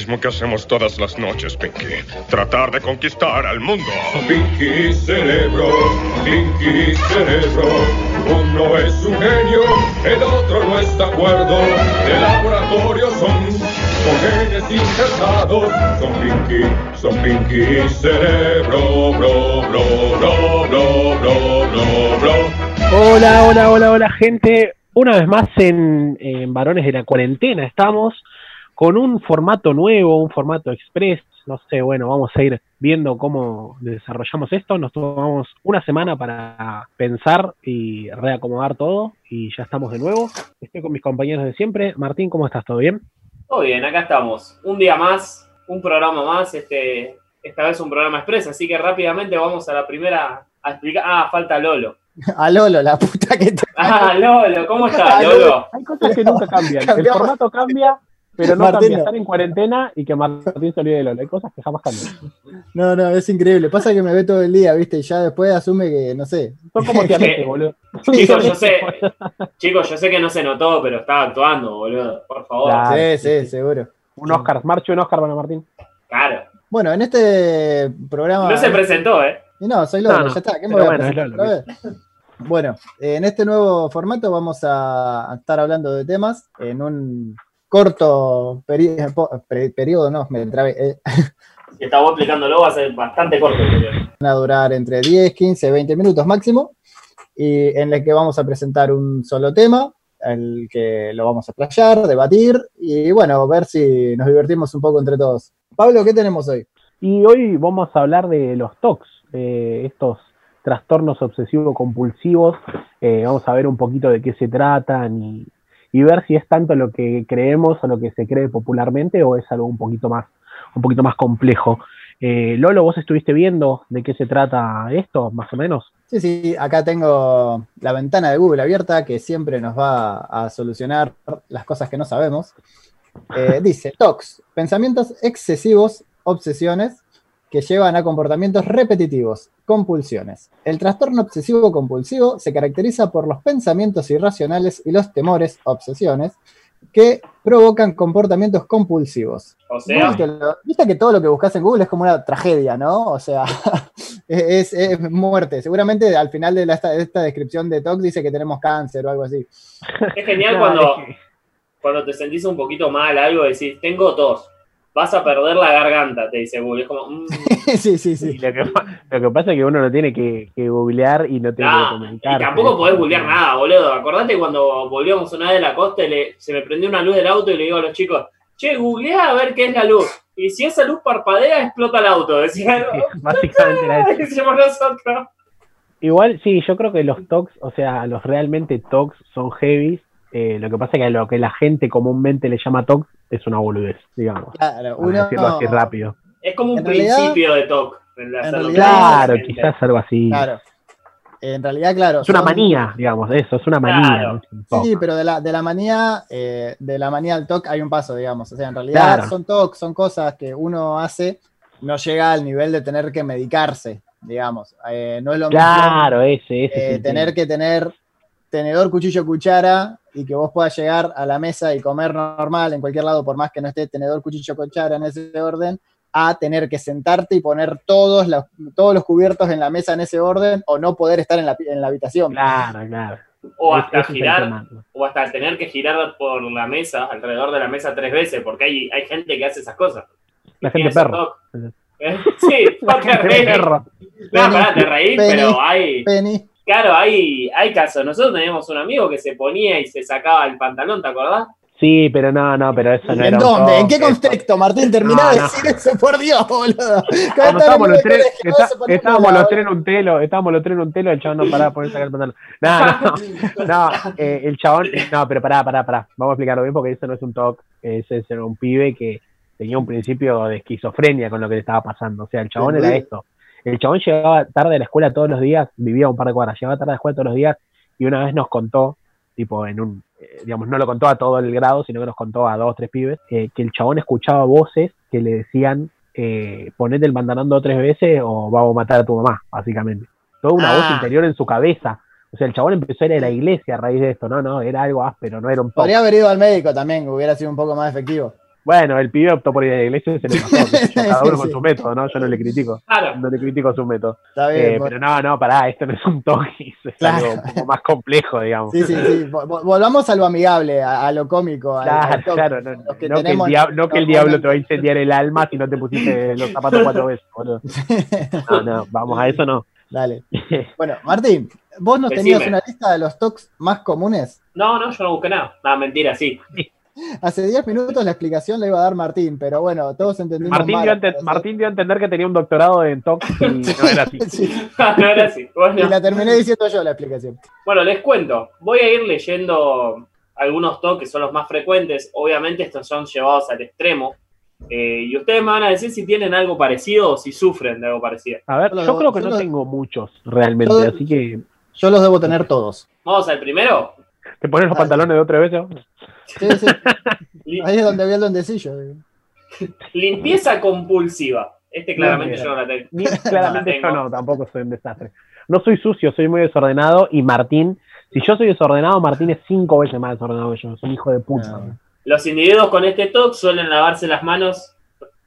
mismo que hacemos todas las noches, Pinky. Tratar de conquistar al mundo. Pinky Cerebro, Pinky Cerebro. Uno es un genio, el otro no está de acuerdo. De laboratorio son, son genes injertados. Son Pinky, son Pinky Cerebro, bro, bro, bro, bro, bro, bro, bro. Hola, hola, hola, hola, gente. Una vez más en, en Varones de la Cuarentena estamos con un formato nuevo, un formato express. No sé, bueno, vamos a ir viendo cómo desarrollamos esto. Nos tomamos una semana para pensar y reacomodar todo y ya estamos de nuevo. Estoy con mis compañeros de siempre. Martín, ¿cómo estás? ¿Todo bien? Todo bien, acá estamos. Un día más, un programa más. Este, esta vez un programa express, así que rápidamente vamos a la primera a explicar. Ah, falta Lolo. A Lolo, la puta que te. Ah, Lolo, ¿cómo estás, Lolo? Hay cosas que nunca cambian. El formato cambia, pero no Martín, cambia no. estar en cuarentena y que Martín se olvide de Lolo. Hay cosas que jamás cambian. No, no, es increíble. Pasa que me ve todo el día, ¿viste? Y ya después asume que, no sé. Son como siameses, boludo. Chicos, yo sé, chicos, yo sé que no se notó, pero estaba actuando, boludo. Por favor. Claro. sí, sí, seguro. Un Oscar. Marcho un Oscar para Martín. Claro. Bueno, en este programa. No se presentó, ¿eh? Y no, soy Lolo, No, no, ya está. ¿Qué me voy a bueno, es presentar? Bueno, en este nuevo formato vamos a a estar hablando de temas en un corto peri- pre- periodo, no, me trabé, eh, Si explicándolo, va a ser bastante corto. creo. van a durar entre 10, 15, 20 minutos máximo, y en el que vamos a presentar un solo tema, el que lo vamos a playar, debatir, y bueno, ver si nos divertimos un poco entre todos. Pablo, ¿qué tenemos hoy? Y hoy vamos a hablar de los TOCs, eh, estos trastornos obsesivo-compulsivos. Eh, vamos a ver un poquito de qué se tratan y, y ver si es tanto lo que creemos o lo que se cree popularmente o es algo un poquito más, un poquito más complejo. Eh, Lolo, ¿vos estuviste viendo de qué se trata esto, más o menos? Sí, sí, acá tengo la ventana de Google abierta que siempre nos va a solucionar las cosas que no sabemos. Eh, dice, TOCs, pensamientos excesivos, obsesiones que llevan a comportamientos repetitivos, compulsiones. El trastorno obsesivo compulsivo se caracteriza por los pensamientos irracionales y los temores, obsesiones, que provocan comportamientos compulsivos. O sea, Viste, lo- viste que todo lo que buscas en Google es como una tragedia, ¿no? O sea, es, es muerte. Seguramente al final de, la- esta, de esta descripción de TOC dice que tenemos cáncer o algo así. es genial No, cuando, es que- cuando te sentís un poquito mal, algo, decís, tengo tos. Vas a perder la garganta, te dice Google. Es como, mm, sí, sí, sí. lo, que, lo que pasa es que uno no tiene que, que googlear y no tiene que ah, comunicar. y tampoco podés googlear nada, boludo. Acordate cuando volvíamos una vez de la costa y le- se me prendió una luz del auto y le digo a los chicos, che, googleá a ver qué es la luz. Y si esa luz parpadea, explota el auto. Decían, Básicamente era eso. decíamos nosotros. Igual, sí, yo creo que los talks, o sea, los realmente talks son heavy. Eh, lo que pasa es que lo que la gente comúnmente le llama talks es una boludez, digamos. Claro, uno, decirlo así rápido. Es como un En realidad- principio de TOC. Claro, quizás algo así. claro. En realidad, claro. Es una son- manía, digamos, eso, es una manía. Claro. no TOC. Sí, pero de la, de la manía, eh, de la manía al TOC hay un paso, digamos. O sea, en realidad Claro. son TOC, son cosas que uno hace, no llega al nivel de tener que medicarse, digamos. Eh, no es lo mismo Claro, ese, ese. es eh, tener que tener tenedor, cuchillo, cuchara y que vos puedas llegar a la mesa y comer normal en cualquier lado, por más que no esté tenedor, cuchillo, cuchara en ese orden, a tener que sentarte y poner todos los, todos los cubiertos en la mesa en ese orden o no poder estar en la, en la habitación. Claro, claro. O hasta es girar, o hasta tener que girar por la mesa, alrededor de la mesa tres veces, porque hay, hay gente que hace esas cosas. La gente perro. ¿Eh? Sí, te Gente perro. No, pará, te reís, Penny. pero hay, Penny, claro, hay, hay casos. Nosotros teníamos un amigo que se ponía y se sacaba el pantalón, ¿te acordás? Sí, pero no, no, pero eso no ¿en era un dónde? ¿En qué contexto, Martín? Terminá No, de no. decir eso, por Dios, boludo. Cada estábamos los tres, está- estábamos los en un telo, estábamos los tres en un telo, el chabón no paraba por sacar el pantalón. No, no, no, eh, el chabón, no, pero pará, pará, pará, vamos a explicarlo bien porque eso no es un talk, ese es un pibe que tenía un principio de esquizofrenia con lo que le estaba pasando, o sea, el chabón era esto, el chabón llegaba tarde a la escuela todos los días, vivía un par de cuadras, llegaba tarde a la escuela todos los días y una vez nos contó, tipo en un, eh, digamos, no lo contó a todo el grado, sino que nos contó a dos, tres pibes, eh, que el chabón escuchaba voces que le decían, eh, ponete el pantalón dos o tres veces o vamos a matar a tu mamá, básicamente. Toda una Ah. voz interior en su cabeza. O sea, el chabón empezó a ir a la iglesia a raíz de esto, no, no, era algo áspero, no era un toque. Podría haber ido al médico también, que hubiera sido un poco más efectivo. Bueno, el pibe optó por ir a la iglesia y se le pasó. Cada uno con Sí. su método, ¿no? Yo no le critico. Claro. No le critico su método. Está bien. Eh, bueno. pero no, no, pará, esto no es un toque, es Claro. algo un poco más complejo, digamos. Sí, sí, sí. Vol- vol- Volvamos a lo amigable, a, a lo cómico. al- al Claro, claro, no, no que el diablo, no que el diablo te va a incendiar el alma si no te pusiste los zapatos cuatro veces, boludo. No, no, vamos a eso no. Dale. Bueno, Martín, vos nos Decime. tenías una lista de los tocs más comunes. No, no, yo no busqué nada. No, mentira, sí. Hace 10 minutos la explicación la iba a dar Martín, pero bueno, todos entendimos Martín mal, dio, ente- Martín dio a entender que tenía un doctorado en TOC y no era así. Sí, no era así. y la terminé diciendo yo la explicación. bueno, les cuento. Voy a ir leyendo algunos toques que son los más frecuentes. Obviamente estos son llevados al extremo. Eh, y ustedes me van a decir si tienen algo parecido o si sufren de algo parecido. A ver, Yo creo que yo no tengo muchos realmente, yo- así que Yo los debo tener todos. Vamos al primero. Te pones los Dale. pantalones de otra vez. ¿no? Sí, sí. Ahí es donde vi el dondecillo. limpieza compulsiva. Este claramente yo no la tengo. Ni- claramente tengo. yo no, tampoco soy un desastre. No soy sucio, soy muy desordenado y Martín, si yo soy desordenado, Martín es cinco veces más desordenado que yo, es un hijo de puta. No. Los individuos con este TOC suelen lavarse las manos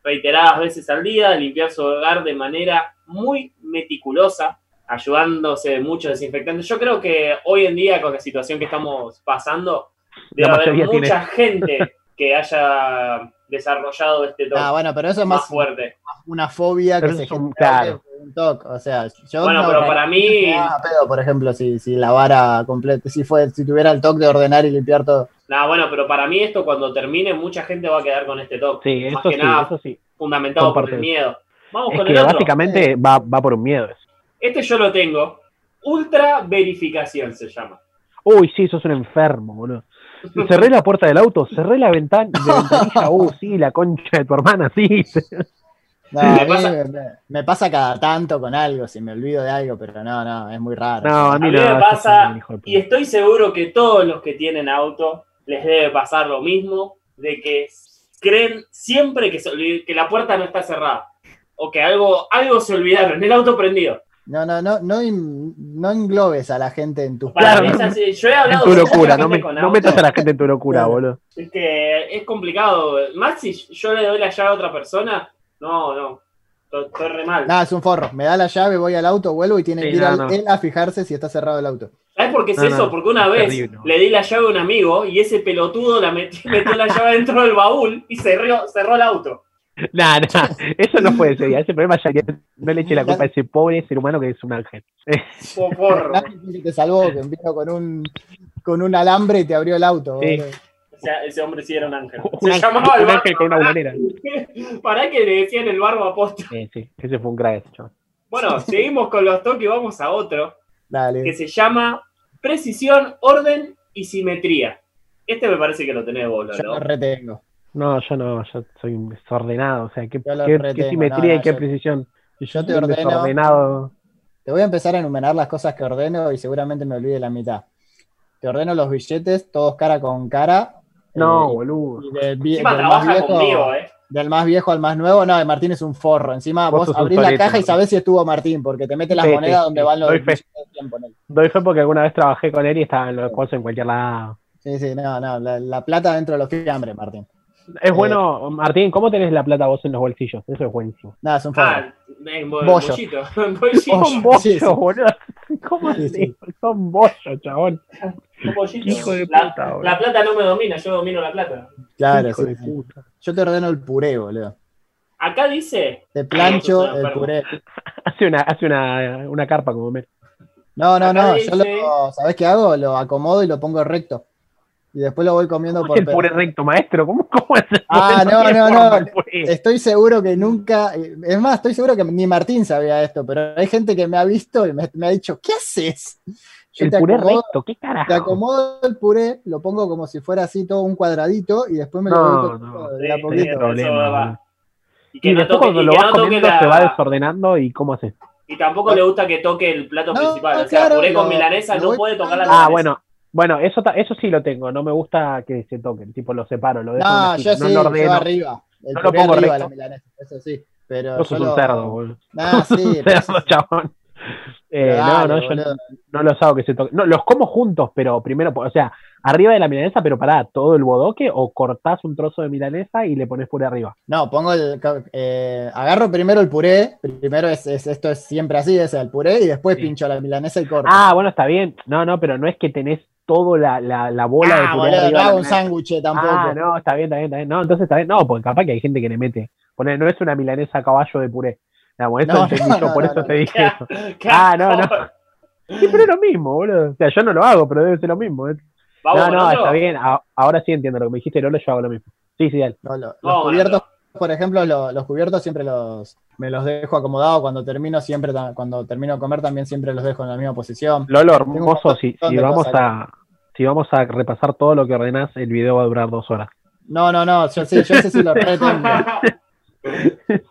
reiteradas veces al día, limpiar su hogar de manera muy meticulosa, ayudándose de muchos desinfectantes. Yo creo que hoy en día, con la situación que estamos pasando, debe haber tiene. mucha gente que haya desarrollado este TOC Ah, bueno, pero eso es más más fuerte. una fobia que se genera claro. un toc. O sea, yo Bueno, no pero para mí, pedo, por ejemplo, si, si lavara completo, si fue, si tuviera el toque de ordenar y limpiar todo. nada, bueno, pero para mí esto cuando termine, mucha gente va a quedar con este TOC. Sí, más eso que sí, nada eso sí. fundamentado por el miedo. Vamos Es con que el otro. básicamente va, va por un miedo eso. Este yo lo tengo. Ultra verificación se llama. Uy, sí, sos un enfermo, boludo. Cerré la puerta del auto, cerré la ventana, ventanilla, uh, sí, la concha de tu hermana, sí. No, Me a mí pasa- me, pasa cada tanto con algo, si me olvido de algo, pero no, no, es muy raro. No, a A mí mí no. me pasa, y estoy seguro que todos los que tienen auto les debe pasar lo mismo, de que creen siempre que, se que la puerta no está cerrada. O que algo, algo se olvidaron, el auto prendido. No, no, no, no, in- no englobes a la gente en tus Para Claro. mí es así. Yo he En hablado tu con mucha locura, no, me- con no metas a la gente en tu locura, Claro. boludo. Es que es complicado. Más si yo le doy la llave a otra persona, no, no. Estoy re mal. Nada, es un forro. Me da la llave, voy al auto, vuelvo y tiene Sí, que ir no, al- no. él a fijarse si está cerrado el auto. ¿Sabes por qué es No, eso? no, Porque una es vez terrible. le di la llave a un amigo y ese pelotudo la metió, metió la llave dentro del baúl y cerró, cerró el auto. Nah, nah, eso no puede ser. ya, Ese problema ya que no le eche la culpa a ese pobre ser humano que es un ángel. Po- porro. Fue el que te salvó, que vino con un, con un alambre y te abrió el auto. Sí. O sea, ese hombre sí era un ángel. Un Se ángel, llamaba el un ángel con una bulanera. Para que le decían el barba aposta. Sí, sí, ese fue un crack, ese chaval. Bueno, seguimos con los toques y vamos a otro que Dale. se llama precisión, orden y simetría. Este me parece que lo tenés vos, Yo ¿no? lo retengo. No, yo no, yo soy un desordenado. O sea, qué, Yo simetría no, no, y qué yo- precisión. Si yo te ordeno- desordenado. Te voy a empezar a enumerar las cosas que ordeno y seguramente me olvide la mitad. Te ordeno los billetes, todos cara con cara. No, eh, boludo. y del, vie- Encima del más viejo, conmigo, ¿eh? del más viejo al más nuevo, no, Martín es un forro. Encima Vos vos, abrís la caja y sabés si estuvo Martín, porque te mete las Sí, sí, monedas donde sí. van los Doy fe. billetes de 100, ponele. Doy fe porque alguna vez trabajé con él y estaban los cosas en cualquier lado. Sí, sí, no, no, la, la plata dentro de los fiambres, Martín. Es Eh. bueno, Martín, ¿cómo tenés la plata vos en los bolsillos? Eso es buenísimo. Nada, forro. Ah, en bo- Bollo. bollito. bollito. Son bollos, sí, sí. boludo. ¿Cómo Sí, así? sí. Son bollos, chabón. Hijo de la, puta, boludo. la plata no me domina, yo domino la plata. Claro, Hijo sí, de puta. Yo te ordeno el puré, boludo. Acá dice. Te plancho un el puré. Hace una, hace una, una carpa como me. No, no, Acá no. dice- Yo lo, ¿sabés qué hago? Lo acomodo y lo pongo recto. Y después lo voy comiendo ¿Cómo por es el puré recto, maestro? ¿Cómo, cómo es el Ah, no, no, no. puré. Estoy seguro que nunca. Es más, estoy seguro que ni Martín sabía esto, pero hay gente que me ha visto y me, me ha dicho, ¿qué haces? Yo El te puré acomodo, recto, ¿qué carajo? te acomodo el puré, lo pongo como si fuera así todo un cuadradito y después me lo No, voy no. de a poquito. problema, va. Y que Y después toque, cuando y lo vas comiendo la- se va desordenando y cómo haces. Y tampoco le gusta que toque el plato No, principal. no, O sea, claro, puré con milanesa no puede tocar la. Ah, milanesa. bueno. Bueno, eso, eso sí lo tengo. No me gusta que se toquen. Tipo, lo separo, lo dejo No, yo sí, no lo yo ordeno. arriba. El No lo pongo arriba, recto. la milanesa, eso sí. Pero Vos yo sos un lo- cerdo, boludo. No, sí, Un cerdo, chabón. Eh, no, Dale, no, yo boludo. no los hago que se toquen. No, los como juntos, pero primero, o sea, arriba de la milanesa, pero pará, todo el bodoque o cortás un trozo de milanesa y le pones puré arriba. No, pongo el. eh, agarro primero el puré. Primero es, es- esto es siempre así, es el puré, y después Sí. pincho la milanesa y corto. Ah, bueno, está bien. No, no, pero no es que tenés todo la, la, la bola de Ah, puré boludo, arriba no de un sándwich tampoco. Ah, no, está bien, está bien, está bien. No, entonces está bien. No, porque capaz que hay gente que le mete. Poner, no es una milanesa a caballo de puré. Digamos, eso No, entendí no, yo, no, por no, eso no. te dije ¿Qué, eso. qué Ah, no, no. Sí, pero es lo mismo, boludo. O sea, yo no lo hago, pero debe ser lo mismo. ¿eh? Vamos No, no, está bien. A- ahora sí entiendo lo que me dijiste, Lolo, yo hago lo mismo. Sí, sí, dale. No, lo- los cubiertos. Por ejemplo, lo- los cubiertos siempre los me los dejo acomodados cuando termino siempre cuando termino de comer también siempre los dejo en la misma posición. Lolo, hermoso, si, si vamos a si vamos a repasar todo lo que ordenás, el video va a durar dos horas. No, no, no, yo sí, yo ese sí lo retengo.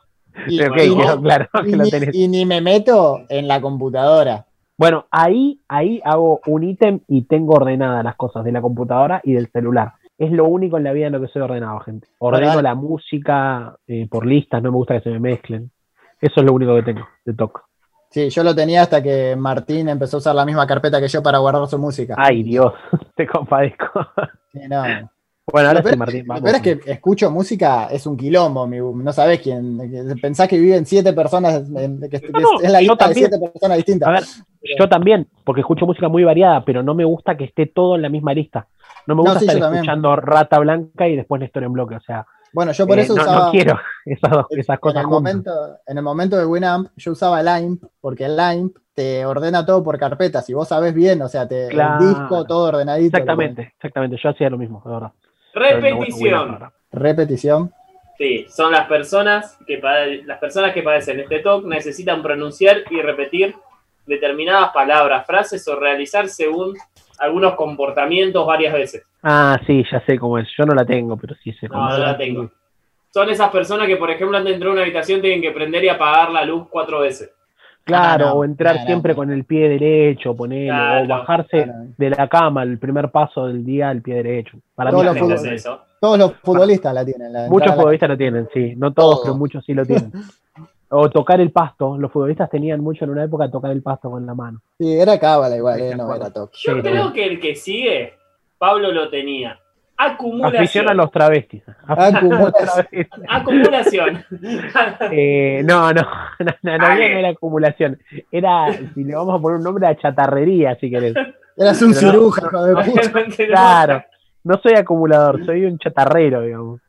Y, no- claro ni, y ni me meto en la computadora. Bueno, ahí, ahí hago un ítem y tengo ordenadas las cosas de la computadora y del celular. Es lo único en la vida en lo que soy ordenado, gente. Ordeno la música eh, por listas, no me gusta que se me mezclen. Eso es lo único que tengo de TOC. Sí, yo lo tenía hasta que Martín empezó a usar la misma carpeta que yo para guardar su música. Ay, Dios, te compadezco. Sí, no. Bueno, ahora sí, Martín, lo vamos. peor es que escucho música, es un quilombo, mi- no sabés quién. Pensás que viven siete personas, en- que, que No, no, es la lista de siete personas distintas. A ver, yo también, porque escucho música muy variada, pero no me gusta que esté todo en la misma lista. No me No, gusta sí, estar también. escuchando Rata Blanca y después Néstor en bloque. O sea, Bueno, yo por eh, eso no, usaba. no quiero esas, dos- esas en cosas el, juntas. momento, en el momento de Winamp, yo usaba Limp, porque el Limp te ordena todo por carpetas. Y vos sabés bien, o sea, te, Claro. el disco todo ordenadito. Exactamente, exactamente. Yo hacía lo mismo, de verdad. No- Repetición. Repetición. Sí, son las personas que pade- las personas que padecen este TOC necesitan pronunciar y repetir determinadas palabras, frases o realizar según algunos comportamientos varias veces. Ah, sí, ya sé cómo es. Yo no la tengo, pero sí sé cómo No, es. no la tengo. Son esas personas que, por ejemplo, antes de entrar a una habitación tienen que prender y apagar la luz cuatro veces. Claro, Ah, no, o entrar siempre con el pie derecho, Claro, o bajarse claro. de la cama, el primer paso del día, el pie derecho. Para Todos mí los eso. Todos los futbolistas la tienen. la Muchos la- futbolistas lo tienen, sí. No todos, Todos. pero muchos sí lo tienen. O tocar el pasto. Los futbolistas tenían mucho en una época tocar el pasto con la mano. Sí, era cábala igual, Sí, eh, no era toque. Yo Sí, creo sí. que el que sigue, Pablo lo tenía. Acumulación. Afición a los travestis. Acumulación. Acumulación. Eh, no, no, no, no, no, no era acumulación. Era, si le vamos a poner un nombre, a chatarrería, si querés. Eras un Pero no. ciruja, hijo de puta. Claro, no soy acumulador, soy un chatarrero, digamos.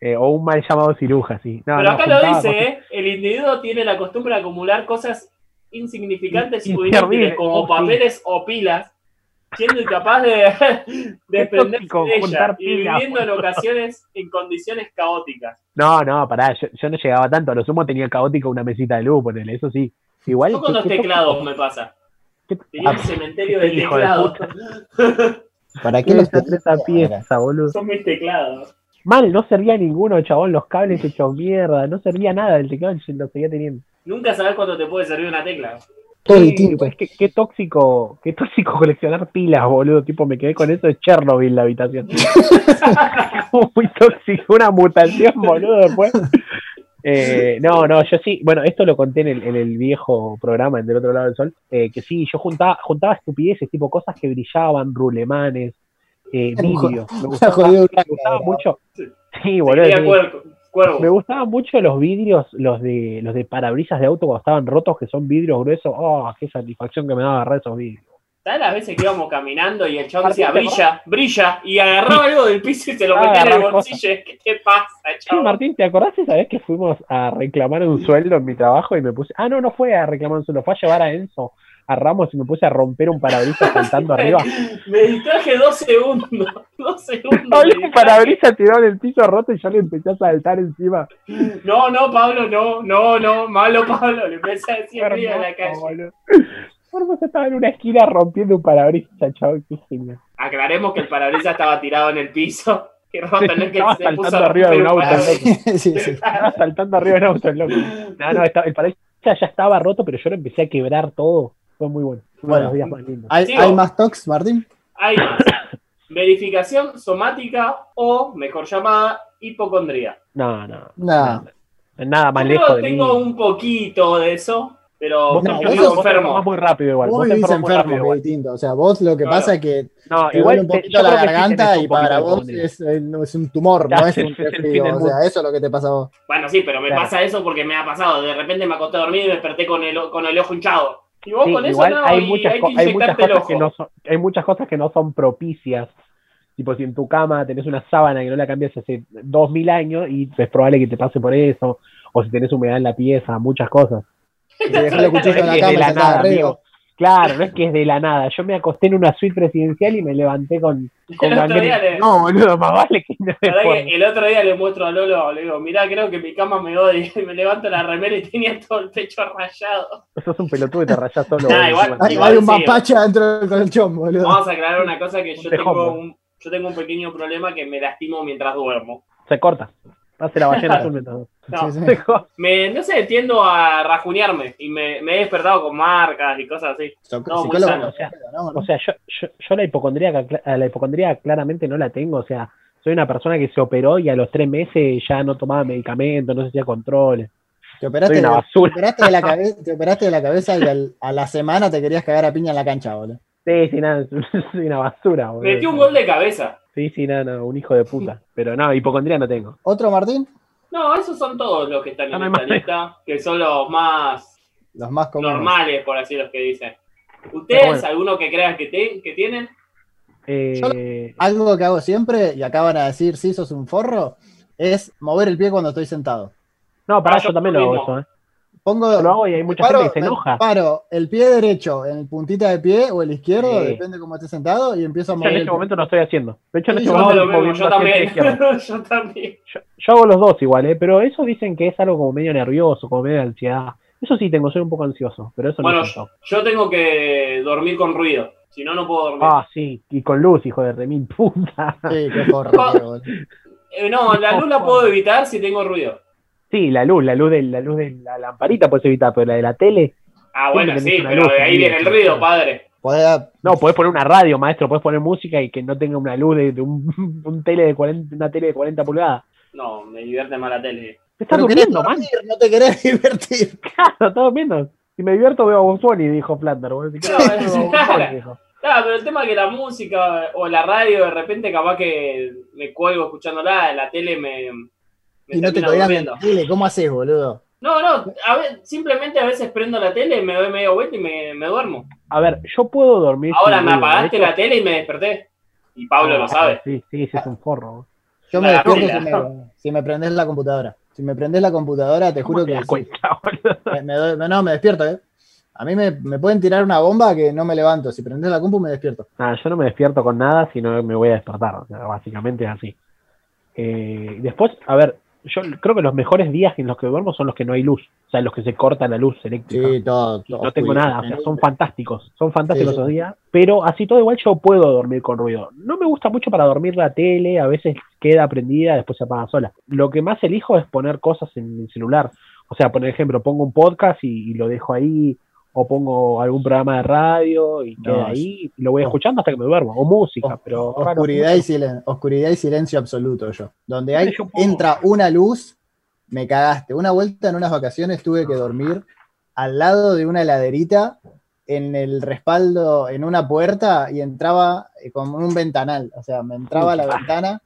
Eh, o un mal llamado ciruja, sí. No, Pero no, acá lo dice, cosas- ¿eh? El individuo tiene la costumbre de acumular cosas insignificantes y inútiles, como oh, sí. papeles o pilas, siendo incapaz de desprenderse de ella y viviendo en ocasiones en condiciones caóticas. No, no, pará, yo, yo no llegaba tanto. A lo sumo tenía caótico una mesita de luz, ponele, eso sí. Igual. Yo con ¿qué- los teclados me pasa. ¿Qué- Tenía Ah, un cementerio qué de teclados. ¿Para qué ¿Qué los es esa pieza, boludo? Son mis teclados. Mal, no servía ninguno, chabón, los cables hechos mierda, no servía nada del teclado, lo seguía teniendo. Nunca sabes cuándo te puede servir una tecla. Todo Sí, distinto. es que qué tóxico, qué tóxico coleccionar pilas, boludo. Tipo, me quedé con eso de Chernobyl la habitación. Muy tóxico, una mutación, boludo, después. Eh, no, no, yo sí, bueno, esto lo conté en el, en el viejo programa, en Del Otro Lado del Sol, eh, que sí, yo juntaba, juntaba estupideces, tipo cosas que brillaban, rulemanes, eh, vídeos. Me gustaba, me gustaba mucho. Sí. Sí, boludo. Sí. Me gustaban mucho los vidrios, los de los de parabrisas de auto cuando estaban rotos, que son vidrios gruesos. Oh, qué satisfacción que me daba agarrar esos vidrios. ¿Sabes las veces que íbamos caminando y el chabón decía, ¿te brilla, brilla, y agarraba algo del piso y se lo Ah, metía en el bolsillo? ¿Qué te pasa, Sí, chabón? Martín, ¿te acordás esa vez que fuimos a reclamar un sueldo en mi trabajo y me puse. Ah, no, no fue a reclamar un sueldo, fue a llevar a Enzo a Ramos y me puse a romper un parabrisas saltando arriba. Me distraje dos segundos. Dos segundos. un parabrisas tirado en el piso roto y yo le empecé a saltar encima. No, no, Pablo, no, no, no, malo Pablo. Le empecé a decir arriba en la calle. boludo. Hermoso estaba en una esquina rompiendo un parabrisas, chaval, qué genial. Aclaremos que el parabrisas estaba tirado en el piso. Que que Estaba se saltando a arriba de un auto, parabrisas. loco. sí, sí. Estaba saltando arriba del auto, el loco. No, no, estaba- el parabrisas ya estaba roto, pero yo lo empecé a quebrar todo. Fue muy bueno. Bueno. días más lindos. ¿Hay, más talks, Martín? Hay más. Verificación somática o, mejor llamada, hipocondría. No, no. No. Nada más Yo lejos de mí. tengo un poquito de eso, Pero Vos No, vos sos- vos enfermo. enfermás muy rápido igual. Vos Vos vivís enfermo, es distinto. O sea, vos lo que Claro. pasa es que No, te igual duele un poquito la garganta y para vos es, no es un tumor, no es un resfrío. O sea, eso es lo que te pasa a vos. Bueno, sí, pero me Claro. pasa eso porque me ha pasado. De repente me acosté a dormir y me desperté con el, con el ojo hinchado. Y vos Sí, con eso igual no, hay muchas, hay muchas cosas que no son, hay muchas cosas que no son propicias. Tipo, si en tu cama tenés una sábana que no la cambias hace dos mil años y es probable que te pase por eso, o si tenés humedad en la pieza, muchas cosas. Y en la cama de la nada, amigo. Claro, no es que es de la nada. Yo me acosté en una suite presidencial y me levanté con, con El otro día le- No, boludo, más vale que no el otro día le muestro a Lolo, le digo, mirá, creo que mi cama me odia. Y me levanto la remera y tenía todo el pecho rayado. Sos un pelotudo y te rayás solo. Nah, igual- Hay, Igual hay un sí. mapache dentro del colchón, boludo. Vamos a aclarar una cosa que yo Un tengo un, yo tengo un pequeño problema que me lastimo mientras duermo. Se corta. Hace la ballena azul mientras- No, Sí, sí. Me, no sé, tiendo a rajunearme y me, me he despertado con marcas y cosas así. Soc- no, muy psicólogo, sano, o sea, ¿no? ¿no? O sea, yo, yo, yo la hipocondría, la hipocondría claramente no la tengo. O sea, soy una persona que se operó y a los tres meses ya no tomaba medicamentos, no se hacía controles. te, operaste de, basura. te operaste de la cabeza, te operaste de la cabeza y al- a la semana te querías cagar a piña en la cancha, boludo. Sí, sí, nada, soy una basura, boludo. Metí un gol de cabeza. Sí, sí, nada, no, un hijo de puta. Pero no, hipocondría no tengo. ¿Otro, Martín? No, esos son todos los que están en esta lista, que son los más Los más comunes. normales, por así los que dicen. ¿Ustedes, bueno. alguno que crean que, te- que tienen? Eh, Algo que hago siempre, y acaban a decir, sí, sos un forro, es mover el pie cuando estoy sentado. no, para Ah, yo yo también lo hago eso, ¿eh? Pongo, Yo lo hago y hay mucha paro, gente que se enoja. Paro el pie derecho en puntita de pie o el izquierdo, Sí. depende cómo esté sentado, y empiezo a Yo mover en el este momento lo estoy haciendo. De hecho, en este yo momento lo yo el también. yo también. Yo, yo hago los dos igual, ¿eh? Pero eso dicen que es algo como medio nervioso, como medio de ansiedad. Eso sí tengo, soy un poco ansioso, pero eso Bueno, no es. Yo tengo que dormir con ruido, si no, no puedo dormir. Ah, sí, y con luz, hijo de remil puta. Sí, qué boludo. Eh, no, la luz la puedo evitar si tengo ruido. Sí, la luz, la luz de la luz de la lamparita puedes evitar, pero la de la tele, Ah, bueno, sí, pero luz de ahí viene el ruido, padre. Podés- no, podés poner una radio, maestro, podés poner música y que no tenga una luz de, de un, un tele de 40, una tele de 40 pulgadas. No, me divierte más la tele. Te estás durmiendo, man. no te querés divertir. Claro, estás durmiendo. Si me divierto veo a Bunny, dijo quiero No, Bugs claro. Claro, pero el tema es que la música o la radio, de repente, capaz que me cuelgo escuchándola, la tele me. Me Y no te durmiendo. la tele, ¿cómo haces, boludo? No, no, a ver, simplemente a veces prendo la tele, me doy media vuelta y me, me duermo. A ver, yo puedo dormir. Ahora me ruido, apagaste la tele y me desperté. Y Pablo lo sabe. Sí, sí, sí, es un forro. Yo me despierto si me, si me prendés la computadora. Si me prendés la computadora, te ¿Cómo juro que cuenta, boludo? me, me doy- no, me despierto, ¿eh? A mí me, me pueden tirar una bomba que no me levanto. Si prendés la compu, me despierto. Nah, yo no me despierto con nada, sino me voy a despertar. O sea, básicamente es así. Eh, después, a ver, yo creo que los mejores días en los que duermo son los que no hay luz. O sea, los que se corta la luz eléctrica. Sí, todo. todo no tengo nada, o sea, son fantásticos, son fantásticos Sí, esos días, pero así todo igual yo puedo dormir con ruido. No me gusta mucho para dormir la tele, a veces queda prendida, después se apaga sola. Lo que más elijo es poner cosas en el celular. O sea, por ejemplo, pongo un podcast y, y lo dejo ahí, o pongo algún programa de radio y queda No, ahí, y lo voy escuchando hasta que me duermo, o música, pero oscuridad, y mucho. silen- oscuridad y silencio absoluto yo. Donde hay, Yo entra una luz, me cagaste. Una vuelta en unas vacaciones tuve que dormir al lado de una heladerita en el respaldo, en una puerta y entraba eh, con un ventanal. O sea, me entraba a la ventana,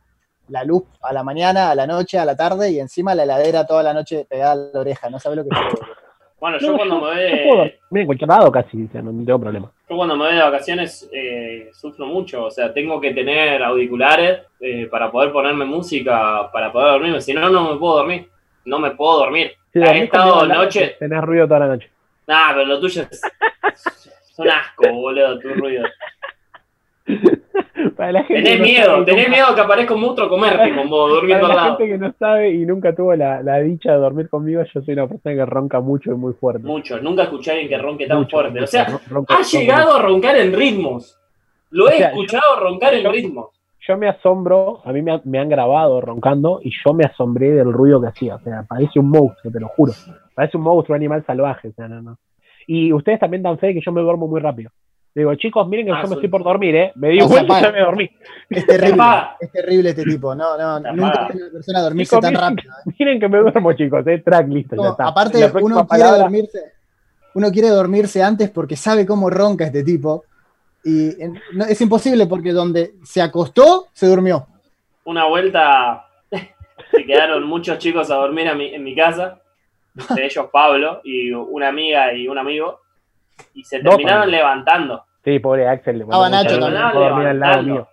la luz a la mañana, a la noche, a la tarde y encima la heladera toda la noche pegada a la oreja. No sabes lo que fue. Bueno, No, yo cuando me voy yo puedo de, dormir en cualquier lado casi, o sea, no, no tengo problema. yo cuando me voy de vacaciones eh, sufro mucho. O sea, tengo que tener auriculares eh, para poder ponerme música, para poder dormirme. Si no, no me puedo dormir. No me puedo dormir. Si He estado noche. Tenés ruido toda la noche. Nah, pero lo tuyo es. Son asco, boludo, tu ruido. Para la gente Tenés no miedo, tenés cómo- miedo que aparezca un monstruo a comerte con vos, durmiendo Para al la lado. gente que no sabe y nunca tuvo la, la dicha de dormir conmigo, yo soy una persona que ronca mucho y muy fuerte. Mucho, nunca escuché a alguien que ronque tan Mucho, fuerte. mucho. O sea, ha llegado a roncar en ritmos. Lo O he sea, escuchado roncar en yo- ritmos. yo me asombro, a mí me, me han grabado roncando y yo me asombré del ruido que hacía. O sea, parece un monstruo, te lo juro. Parece un monstruo, un animal salvaje. O sea, no, no. Y ustedes también dan fe de que yo me duermo muy rápido. Digo, chicos, miren que Ah, yo me estoy por dormir, ¿eh? Me di vuelta y ya me dormí. Es terrible, es terrible este tipo. No, no, Se nunca vi una persona dormirse Chicos, tan miren, rápido. ¿eh? miren que me duermo, chicos. ¿eh? Track, listo, No, ya está. aparte, La uno quiere palabra- dormirse. uno quiere dormirse antes porque sabe cómo ronca este tipo. Y en- no- es imposible porque donde se acostó, se durmió. Una vuelta se quedaron muchos chicos a dormir a mi- en mi casa, entre ellos Pablo y una amiga y un amigo, y se terminaron levantando. Sí, pobre Axel. le mandó Nacho ganas de dormir al lado mío.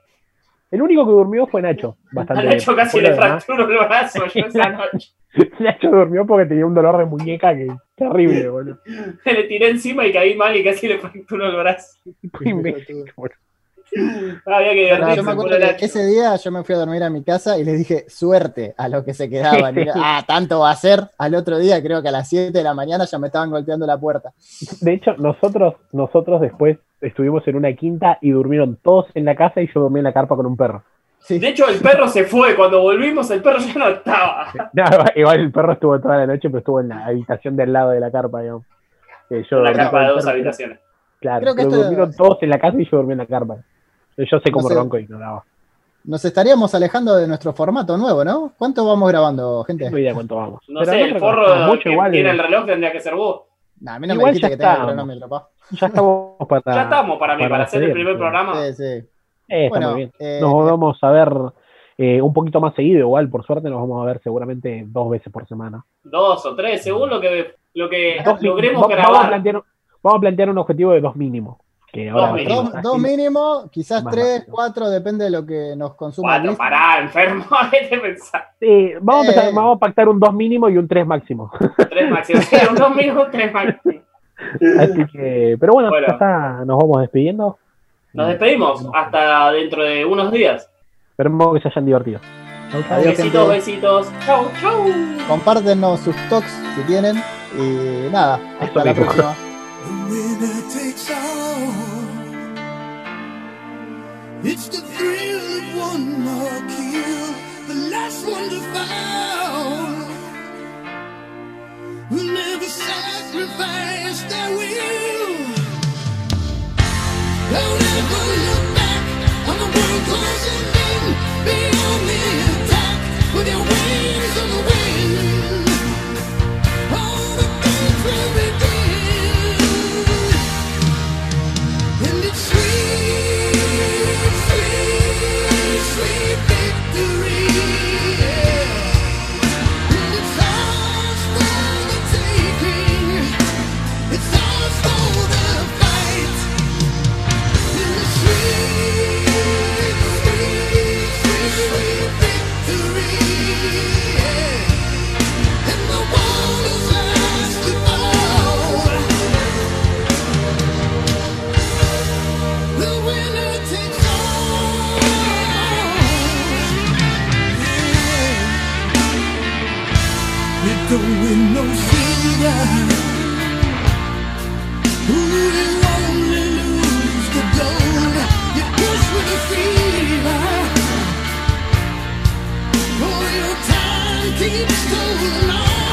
El único que durmió fue Nacho. A Bastante Nacho casi le fracturó el brazo yo esa noche. Nacho durmió porque tenía un dolor de muñeca que terrible, boludo. Le tiré encima y caí mal y casi le fracturó el brazo. Imbécil, boludo. Había que No, divertirse. yo me acuerdo pobre que Nacho. ese día yo me fui a dormir a mi casa y les dije suerte a los que se quedaban. Ah, tanto va a ser. Al otro día, creo que a las 7 de la mañana ya me estaban golpeando la puerta. De hecho, nosotros, nosotros después estuvimos en una quinta y durmieron todos en la casa y yo dormí en la carpa con un perro. Sí. De hecho, el perro se fue. Cuando volvimos, el perro ya no estaba. No, igual- el perro estuvo toda la noche, pero estuvo en la habitación del lado de la carpa, digamos. Yo dormí carpa de dos habitaciones. Claro, Creo que pero esto- durmieron todos en la casa y yo dormí en la carpa. Yo sé cómo No ronco y no daba. Nos estaríamos alejando de nuestro formato nuevo, ¿no? ¿Cuánto vamos grabando, No gente? tengo idea cuánto vamos. No Pero sé, el forro mucho que igual. tiene eh. el reloj tendría que ser vos. Nah, a mí no me Igual dijiste ya que tenga el cronómetro. Ya estamos para. Ya estamos para mí, para, hacer el primer sí. programa. Sí, sí. Eh, está Bueno, muy bien. eh, Nos vamos a ver eh, un poquito más seguido, igual, por suerte nos vamos a ver seguramente dos veces por semana. Dos o tres, según lo que, lo que Dos- logremos va- vamos, a grabar. plantear, vamos a plantear un objetivo de dos mínimo. Que ahora Dos mínimo. Dos, dos mínimo, quizás Más tres, máximo. cuatro, depende de lo que nos consuma. Cuatro, pará, enfermo. ¿Qué? Sí, vamos, a empezar- Eh. vamos a pactar un dos mínimo y un tres máximo. Tres máximos. Sí, un dos mínimos, tres máximos. Así que, pero bueno, Bueno. nos vamos despidiendo. Nos despedimos hasta dentro de unos días. Esperemos que se hayan divertido. Adiós, besitos, gente. besitos. Chau, chau. Compártenos sus talks si tienen. Y nada, hasta la mismo. próxima. The winner takes all. It's the thrill of one more kill, the last one to fall. Will never sacrifice their will. Don't ever look back on the world closing in. Be on keeps going on.